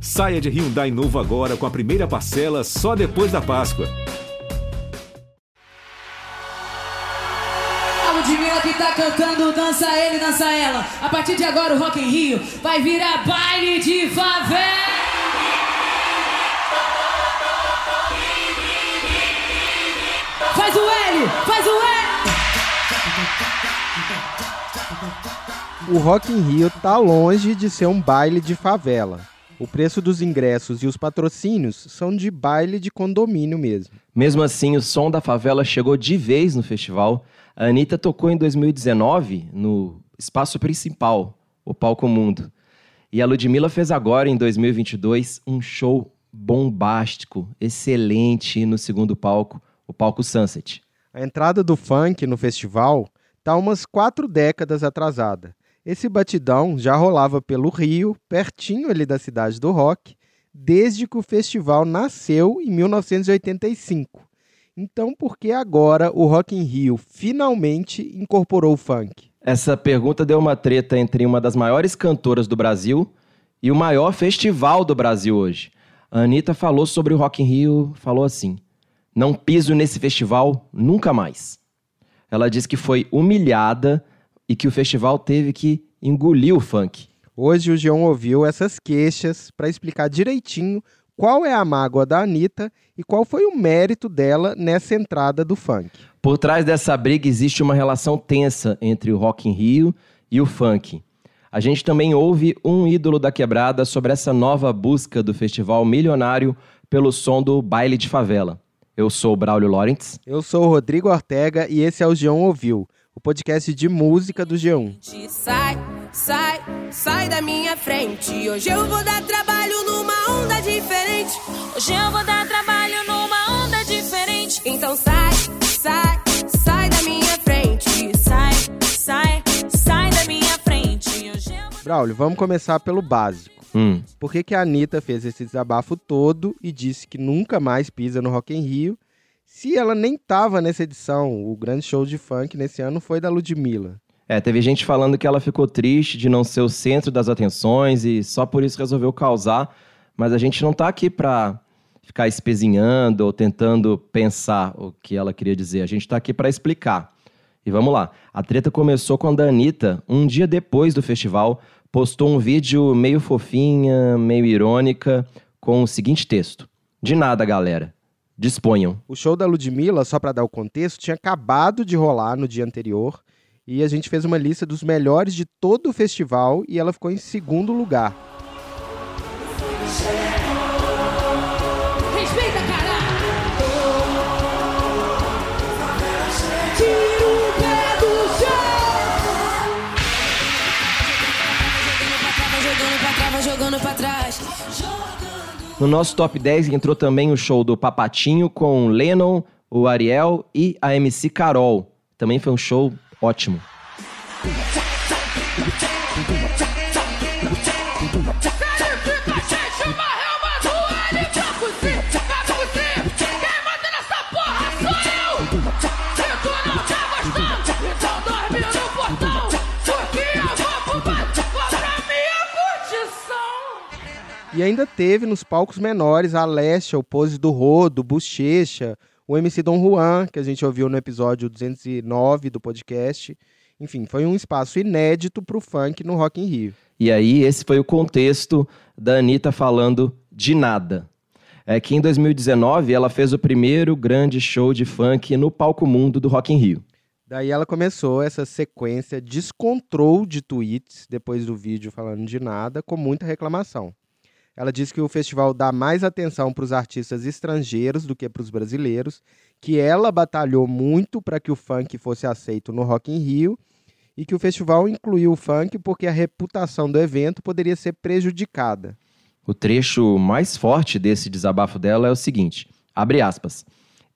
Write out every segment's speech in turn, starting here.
Saia de Hyundai novo agora com a primeira parcela só depois da Páscoa. A Ludmilla que tá cantando Dança Ele, Dança Ela. A partir de agora o Rock in Rio vai virar baile de favela. Faz o L, faz o L. O Rock in Rio tá longe de ser um baile de favela. O preço dos ingressos e os patrocínios são de baile de condomínio mesmo. Mesmo assim, o som da favela chegou de vez no festival. A Anitta tocou em 2019 no espaço principal, o Palco Mundo. E a Ludmilla fez agora, em 2022, um show bombástico, excelente no segundo palco, o palco Sunset. A entrada do funk no festival está umas quatro décadas atrasada. Esse batidão já rolava pelo Rio, pertinho ali da cidade do rock, desde que o festival nasceu em 1985. Então, por que agora o Rock in Rio finalmente incorporou o funk? Essa pergunta deu uma treta entre uma das maiores cantoras do Brasil e o maior festival do Brasil hoje. A Anitta falou sobre o Rock in Rio, falou assim: "Não piso nesse festival nunca mais". Ela disse que foi humilhada e que o festival teve que engolir o funk. Hoje o Geão ouviu essas queixas para explicar direitinho qual é a mágoa da Anitta e qual foi o mérito dela nessa entrada do funk. Por trás dessa briga existe uma relação tensa entre o Rock in Rio e o funk. A gente também ouve um ídolo da quebrada sobre essa nova busca do festival milionário pelo som do baile de favela. Eu sou o Braulio Lawrence. Eu sou o Rodrigo Ortega e esse é o Geão Ouviu, o podcast de música do G1. Sai, sai, sai da minha frente. Hoje eu vou dar trabalho numa onda diferente. Hoje eu vou dar trabalho numa onda diferente. Então sai, sai, sai da minha frente. Sai, sai, sai da minha frente. Hoje eu vou... Braulio, vamos começar pelo básico. Hum. Por que, que a Anitta fez esse desabafo todo e disse que nunca mais pisa no Rock in Rio se ela nem estava nessa edição. O grande show de funk nesse ano foi da Ludmilla. É, teve gente falando que ela ficou triste de não ser o centro das atenções e só por isso resolveu causar, mas a gente não tá aqui para ficar espezinhando ou tentando pensar o que ela queria dizer. A gente tá aqui para explicar. E vamos lá. A treta começou quando a Anitta, um dia depois do festival, postou um vídeo meio fofinha, meio irônica, com o seguinte texto: De nada, galera. Disponham. O show da Ludmilla, só para dar o contexto, tinha acabado de rolar no dia anterior e a gente fez uma lista dos melhores de todo o festival e ela ficou em segundo lugar. Respeita, cara! Tira o pé do chão! Jogando pra trás, jogando pra trás. No nosso top 10 entrou também o show do Papatinho com o Lennon, o Ariel e a MC Carol. Também foi um show ótimo. E ainda teve nos palcos menores a Alessia, o Pose do Rodo, Bochecha, o MC Dom Juan, que a gente ouviu no episódio 209 do podcast. Enfim, foi um espaço inédito para o funk no Rock in Rio. E aí, esse foi o contexto da Anitta falando de nada. É que em 2019 ela fez o primeiro grande show de funk no palco mundo do Rock in Rio. Daí ela começou essa sequência descontrol de tweets depois do vídeo falando de nada, com muita reclamação. Ela disse que o festival dá mais atenção para os artistas estrangeiros do que para os brasileiros, que ela batalhou muito para que o funk fosse aceito no Rock in Rio e que o festival incluiu o funk porque a reputação do evento poderia ser prejudicada. O trecho mais forte desse desabafo dela é o seguinte: abre aspas.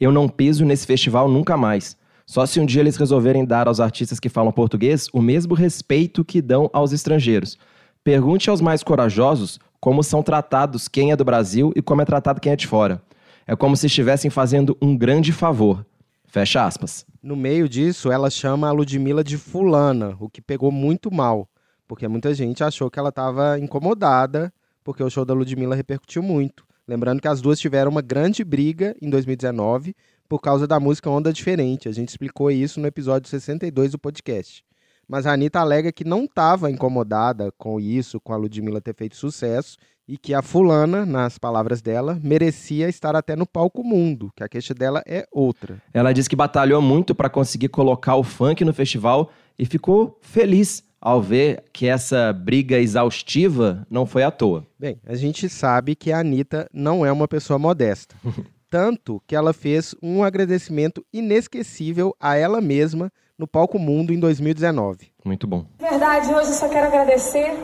Eu não piso nesse festival nunca mais. Só se um dia eles resolverem dar aos artistas que falam português o mesmo respeito que dão aos estrangeiros. Pergunte aos mais corajosos como são tratados quem é do Brasil e como é tratado quem é de fora. É como se estivessem fazendo um grande favor. Fecha aspas. No meio disso, ela chama a Ludmilla de fulana, o que pegou muito mal, porque muita gente achou que ela estava incomodada porque o show da Ludmilla repercutiu muito. Lembrando que as duas tiveram uma grande briga em 2019 por causa da música Onda Diferente. A gente explicou isso no episódio 62 do podcast. Mas a Anitta alega que não estava incomodada com isso, com a Ludmilla ter feito sucesso, e que a fulana, nas palavras dela, merecia estar até no palco mundo, que a queixa dela é outra. Ela disse que batalhou muito para conseguir colocar o funk no festival e ficou feliz ao ver que essa briga exaustiva não foi à toa. Bem, a gente sabe que a Anitta não é uma pessoa modesta. Tanto que ela fez um agradecimento inesquecível a ela mesma no Palco Mundo em 2019. Muito bom. Verdade, hoje eu só quero agradecer.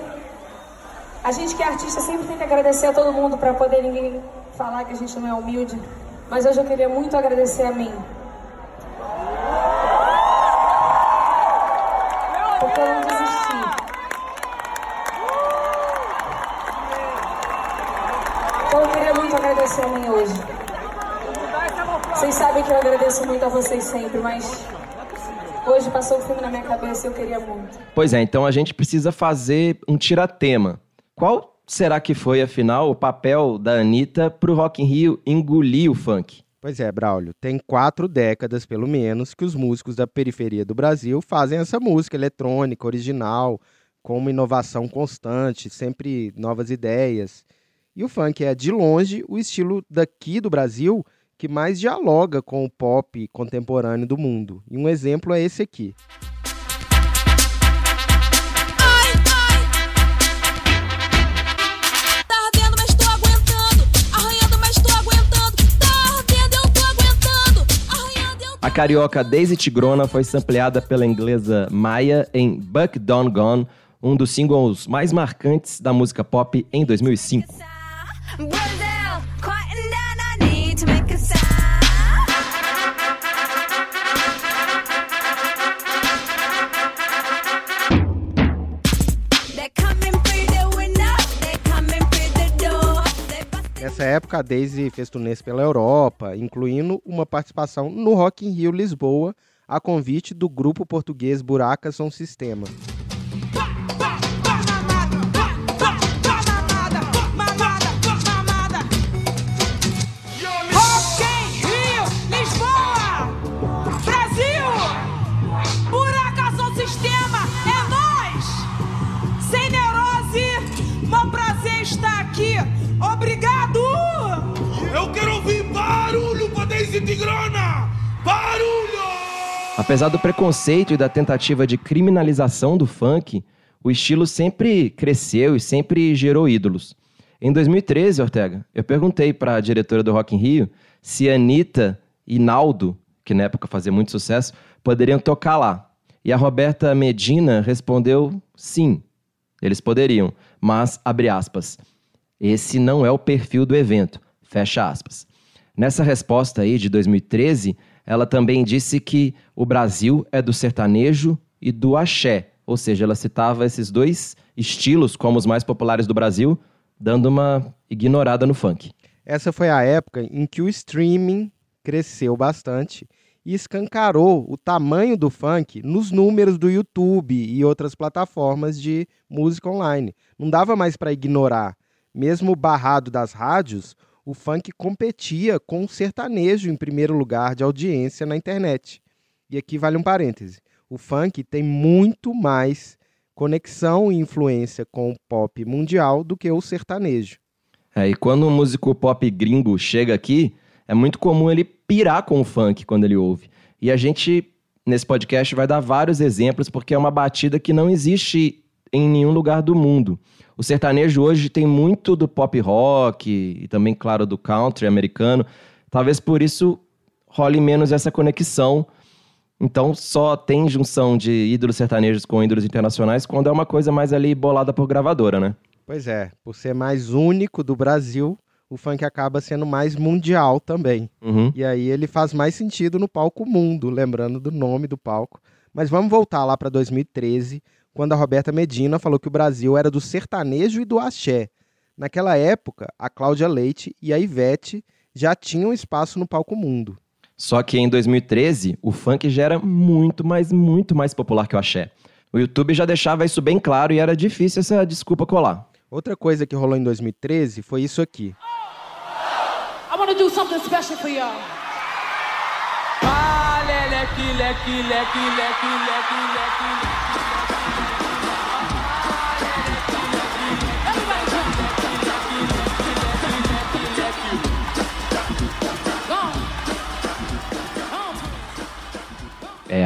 A gente que é artista sempre tem que agradecer a todo mundo para poder ninguém falar que a gente não é humilde. Mas hoje eu queria muito agradecer a mim. Porque eu não desisti. Então eu queria muito agradecer a mim hoje. Vocês sabem que eu agradeço muito a vocês sempre, mas hoje passou o filme na minha cabeça e eu queria muito. Pois é, então a gente precisa fazer um tiratema. Qual será que foi, afinal, o papel da Anitta pro Rock in Rio engolir o funk? Pois é, Braulio, tem quatro décadas, pelo menos, que os músicos da periferia do Brasil fazem essa música eletrônica, original, com uma inovação constante, sempre novas ideias. E o funk é, de longe, o estilo daqui do Brasil que mais dialoga com o pop contemporâneo do mundo. E um exemplo é esse aqui. Tá. Tá A carioca Daisy Tigrona foi sampleada pela inglesa Maya em Buck Don Gone, um dos singles mais marcantes da música pop em 2005. Brazil, Nessa época, a Daisy fez turnês pela Europa, incluindo uma participação no Rock in Rio Lisboa, a convite do grupo português Buracas São Sistema. Tigrona! Barulho! Apesar do preconceito e da tentativa de criminalização do funk, o estilo sempre cresceu e sempre gerou ídolos. Em 2013, Ortega, eu perguntei para a diretora do Rock in Rio se Anitta e Naldo, que na época fazia muito sucesso, poderiam tocar lá. E a Roberta Medina respondeu sim, eles poderiam, mas, abre aspas, esse não é o perfil do evento, fecha aspas. Nessa resposta aí de 2013, ela também disse que o Brasil é do sertanejo e do axé, ou seja, ela citava esses dois estilos como os mais populares do Brasil, dando uma ignorada no funk. Essa foi a época em que o streaming cresceu bastante e escancarou o tamanho do funk nos números do YouTube e outras plataformas de música online. Não dava mais para ignorar. Mesmo barrado das rádios, o funk competia com o sertanejo em primeiro lugar de audiência na internet. E aqui vale um parêntese. O funk tem muito mais conexão e influência com o pop mundial do que o sertanejo. É, e quando um músico pop gringo chega aqui, é muito comum ele pirar com o funk quando ele ouve. E a gente, nesse podcast, vai dar vários exemplos, porque é uma batida que não existe em nenhum lugar do mundo. O sertanejo hoje tem muito do pop rock e também, claro, do country americano. Talvez por isso role menos essa conexão. Então só tem junção de ídolos sertanejos com ídolos internacionais quando é uma coisa mais ali bolada por gravadora, né? Pois é, por ser mais único do Brasil, o funk acaba sendo mais mundial também. Uhum. E aí ele faz mais sentido no palco mundo, lembrando do nome do palco. Mas vamos voltar lá para 2013, quando a Roberta Medina falou que o Brasil era do sertanejo e do axé. Naquela época, a Cláudia Leite e a Ivete já tinham espaço no palco mundo. Só que em 2013, o funk já era muito, mas muito mais popular que o axé. O YouTube já deixava isso bem claro e era difícil essa desculpa colar. Outra coisa que rolou em 2013 foi isso aqui. I want to do something special for y'all. Ah, leque, leque, leque,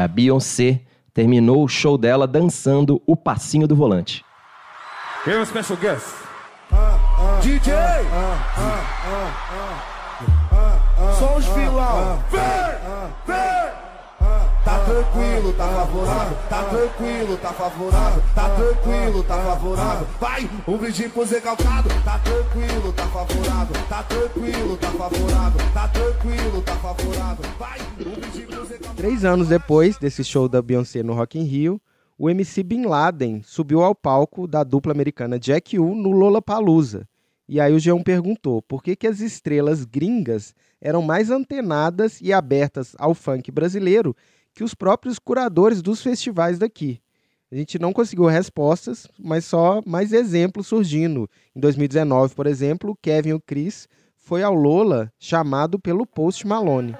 a Beyoncé terminou o show dela dançando o passinho do volante. Have a special guest. DJ! Só os vilão. Vem! Vem! Tá tranquilo, tá favorável, tá tranquilo, tá favorável, tá tranquilo, tá favorável. Vai, um brinde pro Zé tá tranquilo, tá favorável, tá tranquilo, tá favorável, tá tranquilo, tá favorável. Vai, um brinde pro Zé. Três anos depois desse show da Beyoncé no Rock in Rio, o MC Bin Laden subiu ao palco da dupla americana Jack U no Lollapalooza. E aí o G1 perguntou por que, que as estrelas gringas eram mais antenadas e abertas ao funk brasileiro que os próprios curadores dos festivais daqui. A gente não conseguiu respostas, mas só mais exemplos surgindo. Em 2019, por exemplo, o Kevin e o Chris foi ao Lola chamado pelo Post Malone.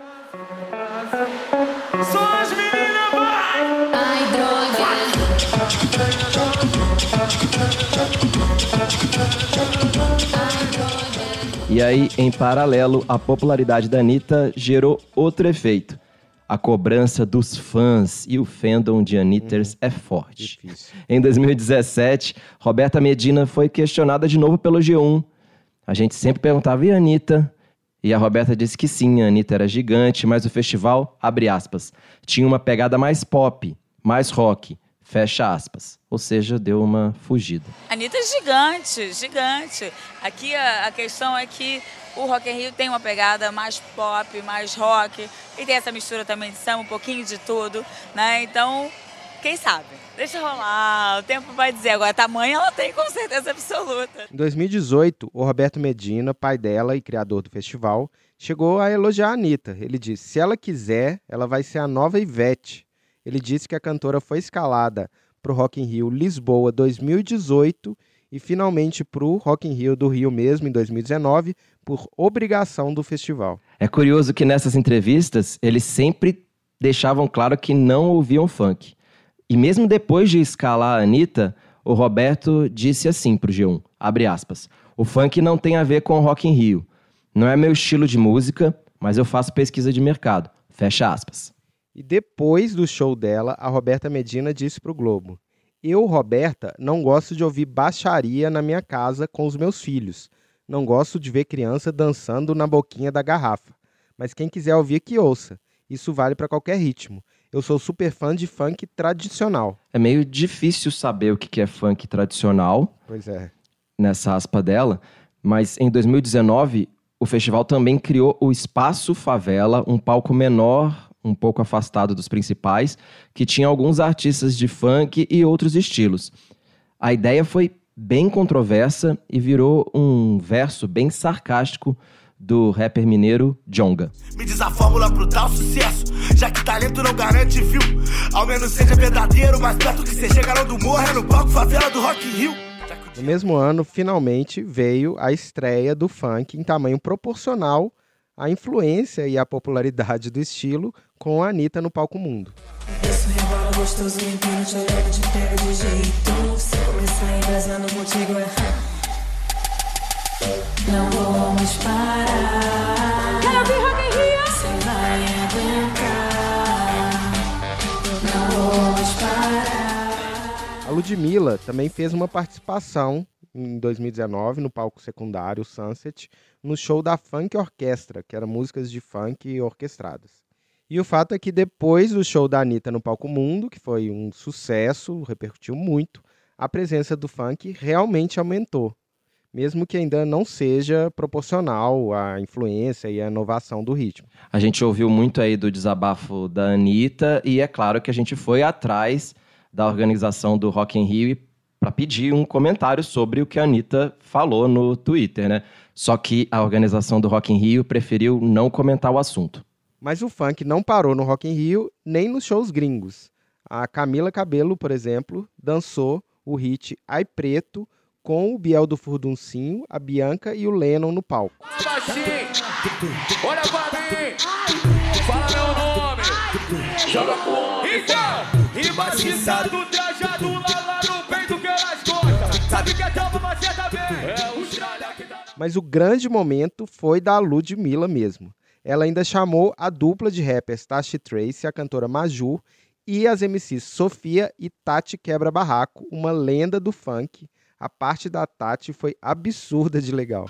E aí, em paralelo, a popularidade da Anitta gerou outro efeito. A cobrança dos fãs e o fandom de Anitters é forte. Difícil. Em 2017, Roberta Medina foi questionada de novo pelo G1. A gente sempre perguntava, e a Anitta? E a Roberta disse que sim, a Anitta era gigante, mas o festival, abre aspas, tinha uma pegada mais pop, mais rock, fecha aspas. Ou seja, deu uma fugida. Anitta é gigante, gigante. Aqui a, a questão é que o Rock in Rio tem uma pegada mais pop, mais rock, e tem essa mistura também de samba, um pouquinho de tudo, né? Então, quem sabe? Deixa rolar, o tempo vai dizer. Agora, tamanho ela tem com certeza absoluta. Em 2018, o Roberto Medina, pai dela e criador do festival, chegou a elogiar a Anitta. Ele disse: se ela quiser, ela vai ser a nova Ivete. Ele disse que a cantora foi escalada para o Rock in Rio Lisboa 2018 e finalmente para o Rock in Rio do Rio mesmo em 2019 por obrigação do festival. É curioso que nessas entrevistas eles sempre deixavam claro que não ouviam funk. E mesmo depois de escalar a Anitta, o Roberto disse assim pro G1, abre aspas, o funk não tem a ver com o Rock in Rio. Não é meu estilo de música, mas eu faço pesquisa de mercado. Fecha aspas. E depois do show dela, a Roberta Medina disse para o Globo: Eu, Roberta, não gosto de ouvir baixaria na minha casa com os meus filhos. Não gosto de ver criança dançando na boquinha da garrafa. Mas quem quiser ouvir, que ouça. Isso vale para qualquer ritmo. Eu sou super fã de funk tradicional. É meio difícil saber o que que é funk tradicional, Pois é. nessa aspa dela, mas em 2019 o festival também criou o Espaço Favela, um palco menor, um pouco afastado dos principais, que tinha alguns artistas de funk e outros estilos. A ideia foi bem controversa e virou um verso bem sarcástico do rapper mineiro Jonga. Me diz a fórmula pro tal sucesso, já que talento não garante view. Ao menos seja verdadeiro, mais perto que você chega não do morro, é no palco favela do Rock Rio. No mesmo ano, finalmente veio a estreia do funk em tamanho proporcional à influência e à popularidade do estilo com a Anitta no palco mundo. Isso rebola gostoso, te olhando, te pego de jeito. Se começar embrasando contigo é. Não vamos parar. Quero ouvir Rock in Rio. Você vai aguentar. Não vamos parar. A Ludmilla também fez uma participação em 2019 no palco secundário Sunset, no show da Funk Orquestra, que era músicas de funk orquestradas. E o fato é que depois do show da Anitta no Palco Mundo, que foi um sucesso, repercutiu muito, a presença do funk realmente aumentou, mesmo que ainda não seja proporcional à influência e à inovação do ritmo. A gente ouviu muito aí do desabafo da Anitta e é claro que a gente foi atrás da organização do Rock in Rio para pedir um comentário sobre o que a Anitta falou no Twitter, né? Só que a organização do Rock in Rio preferiu não comentar o assunto. Mas o funk não parou no Rock in Rio nem nos shows gringos. A Camila Cabello, por exemplo, dançou o hit Ai Preto com o Biel do Furduncinho, a Bianca e o Lennon no palco. Olha pra mim, fala meu nome, joga Então, trajado lá, no peito que elas gostam. Sabe que é tão você também, é. Mas o grande momento foi da Ludmilla mesmo. Ela ainda chamou a dupla de rappers Tashi Trace, a cantora Maju, e as MCs Sofia e Tati Quebra Barraco, uma lenda do funk. A parte da Tati foi absurda de legal.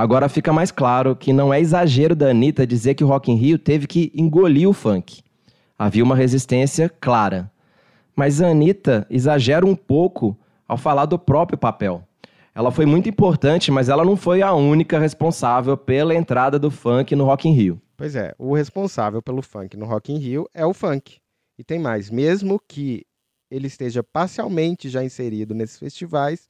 Agora fica mais claro que não é exagero da Anitta dizer que o Rock in Rio teve que engolir o funk. Havia uma resistência clara. Mas a Anitta exagera um pouco ao falar do próprio papel. Ela foi muito importante, mas ela não foi a única responsável pela entrada do funk no Rock in Rio. Pois é, o responsável pelo funk no Rock in Rio é o funk. E tem mais, mesmo que ele esteja parcialmente já inserido nesses festivais,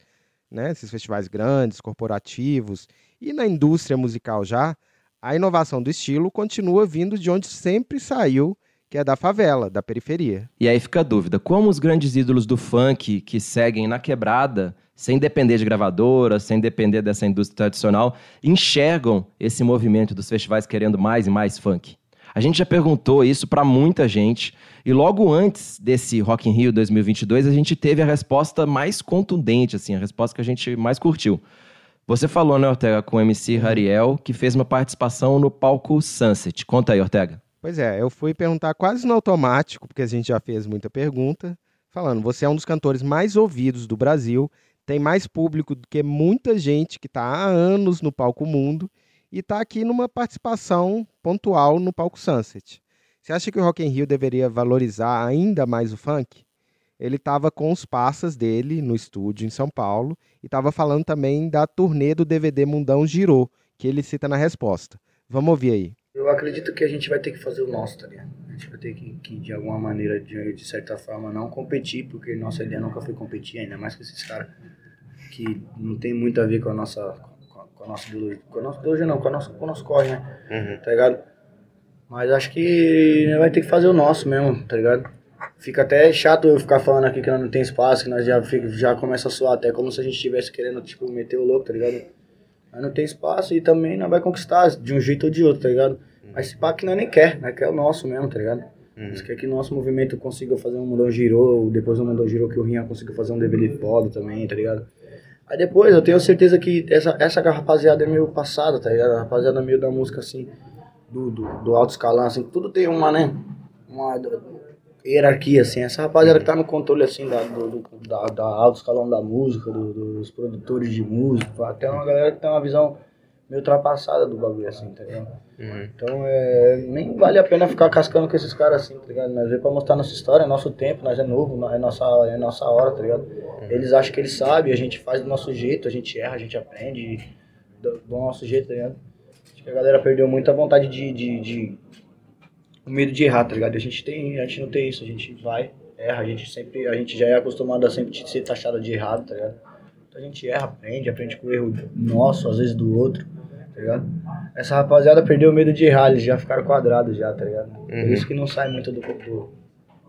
né, esses festivais grandes, corporativos e na indústria musical já, a inovação do estilo continua vindo de onde sempre saiu, que é da favela, da periferia. E aí fica a dúvida: como os grandes ídolos do funk que seguem na quebrada, sem depender de gravadora, sem depender dessa indústria tradicional, enxergam esse movimento dos festivais querendo mais e mais funk? A gente já perguntou isso para muita gente e logo antes desse Rock in Rio 2022 a gente teve a resposta mais contundente, assim, a resposta que a gente mais curtiu. Você falou, né, Ortega, com o MC Rariel, que fez uma participação no palco Sunset. Conta aí, Ortega. Pois é, eu fui perguntar quase no automático, porque a gente já fez muita pergunta, falando: você é um dos cantores mais ouvidos do Brasil, tem mais público do que muita gente que está há anos no palco mundo e está aqui numa participação pontual no palco Sunset. Você acha que o Rock in Rio deveria valorizar ainda mais o funk? Ele estava com os passas dele no estúdio em São Paulo e estava falando também da turnê do DVD Mundão Girou, que ele cita na resposta. Vamos ouvir aí. Eu acredito que a gente vai ter que fazer o nosso, tá ligado? A gente vai ter que, que de alguma maneira, de, de certa forma, não competir, porque nossa ideia nunca foi competir, ainda mais com esses caras que não tem muito a ver com a nossa, com a, com a nossa ideologia. Com a nossa ideologia não, com, a nossa, com o nosso corre, né? Tá ligado? Mas acho que vai ter que fazer o nosso mesmo, tá ligado? Fica até chato eu ficar falando aqui que não tem espaço, que nós já, fica, já começa a soar até como se a gente estivesse querendo, tipo, meter o louco, tá ligado? Mas não tem espaço e também não vai conquistar de um jeito ou de outro, tá ligado? Mas esse pá que nós nem quer, né? Que é o nosso mesmo, tá ligado? Nós quer que o nosso movimento consiga fazer um Mundão Girou, depois do Mundão Girou que o Rinha consiga fazer um DVD foda também, tá ligado? Aí depois eu tenho certeza que essa, essa rapaziada é meio passada, tá ligado? A rapaziada meio da música assim, do, do, do alto escalão, assim, tudo tem uma, né? Uma hierarquia, assim. Essa rapaziada que tá no controle, assim, da, do, da, da alto escalão da música, do- dos produtores de música, até uma galera que tem uma visão meio ultrapassada do bagulho, assim, tá ligado? Então, é, nem vale a pena ficar cascando com esses caras assim, tá ligado? Nós veio pra mostrar nossa história, é nosso tempo, nós é novo, é nossa, é nossa hora, tá ligado? Eles acham que eles sabem, a gente faz do nosso jeito, a gente erra, a gente aprende do, do nosso jeito, tá ligado? Acho que a galera perdeu muita vontade de, de, de- o medo de errar, tá ligado? A gente tem, a gente não tem isso, a gente vai, erra, a gente sempre, a gente já é acostumado a sempre ser taxado de errado, tá ligado? Então a gente erra, aprende, aprende com o erro nosso, às vezes do outro, tá ligado? Essa rapaziada perdeu o medo de errar, eles já ficaram quadrados já, tá ligado? Por Uhum. isso que não sai muito do, do,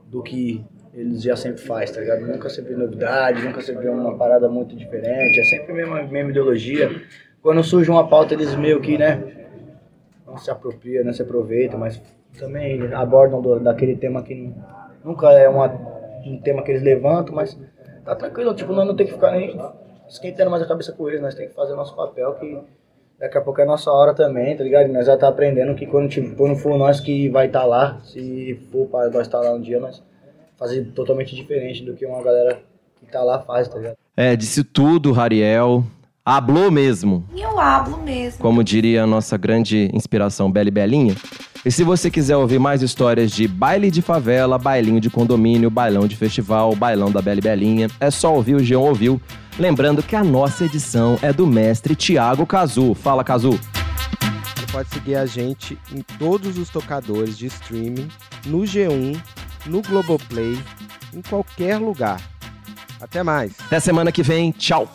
do que eles já sempre faz, tá ligado? Nunca sempre novidade, nunca sempre uma parada muito diferente, é sempre a mesma, mesma ideologia. Quando surge uma pauta, eles meio que, né, não se apropria, não se aproveita, mas também abordam do- daquele tema que não- nunca é uma, um tema que eles levantam, mas tá tranquilo, tipo, nós não tem que ficar nem esquentando mais a cabeça com eles, nós tem que fazer o nosso papel que daqui a pouco é a nossa hora também, tá ligado? E nós já tá aprendendo que quando, tipo, quando for nós que vai estar lá, se for para nós estar lá um dia, nós fazer totalmente diferente do que uma galera que tá lá faz, tá ligado? É, disse tudo, Rariel. Hablou mesmo. Eu hablo mesmo. como diria a nossa grande inspiração Beli Belinha. E se você quiser ouvir mais histórias de baile de favela, bailinho de condomínio, bailão de festival, bailão da Beli Belinha, é só ouvir o Geon Ouviu. Lembrando que a nossa edição é do mestre Tiago Cazu. Fala, Cazu. Você pode seguir a gente em todos os tocadores de streaming no G1, no Globoplay, em qualquer lugar. Até mais. Até semana que vem. Tchau.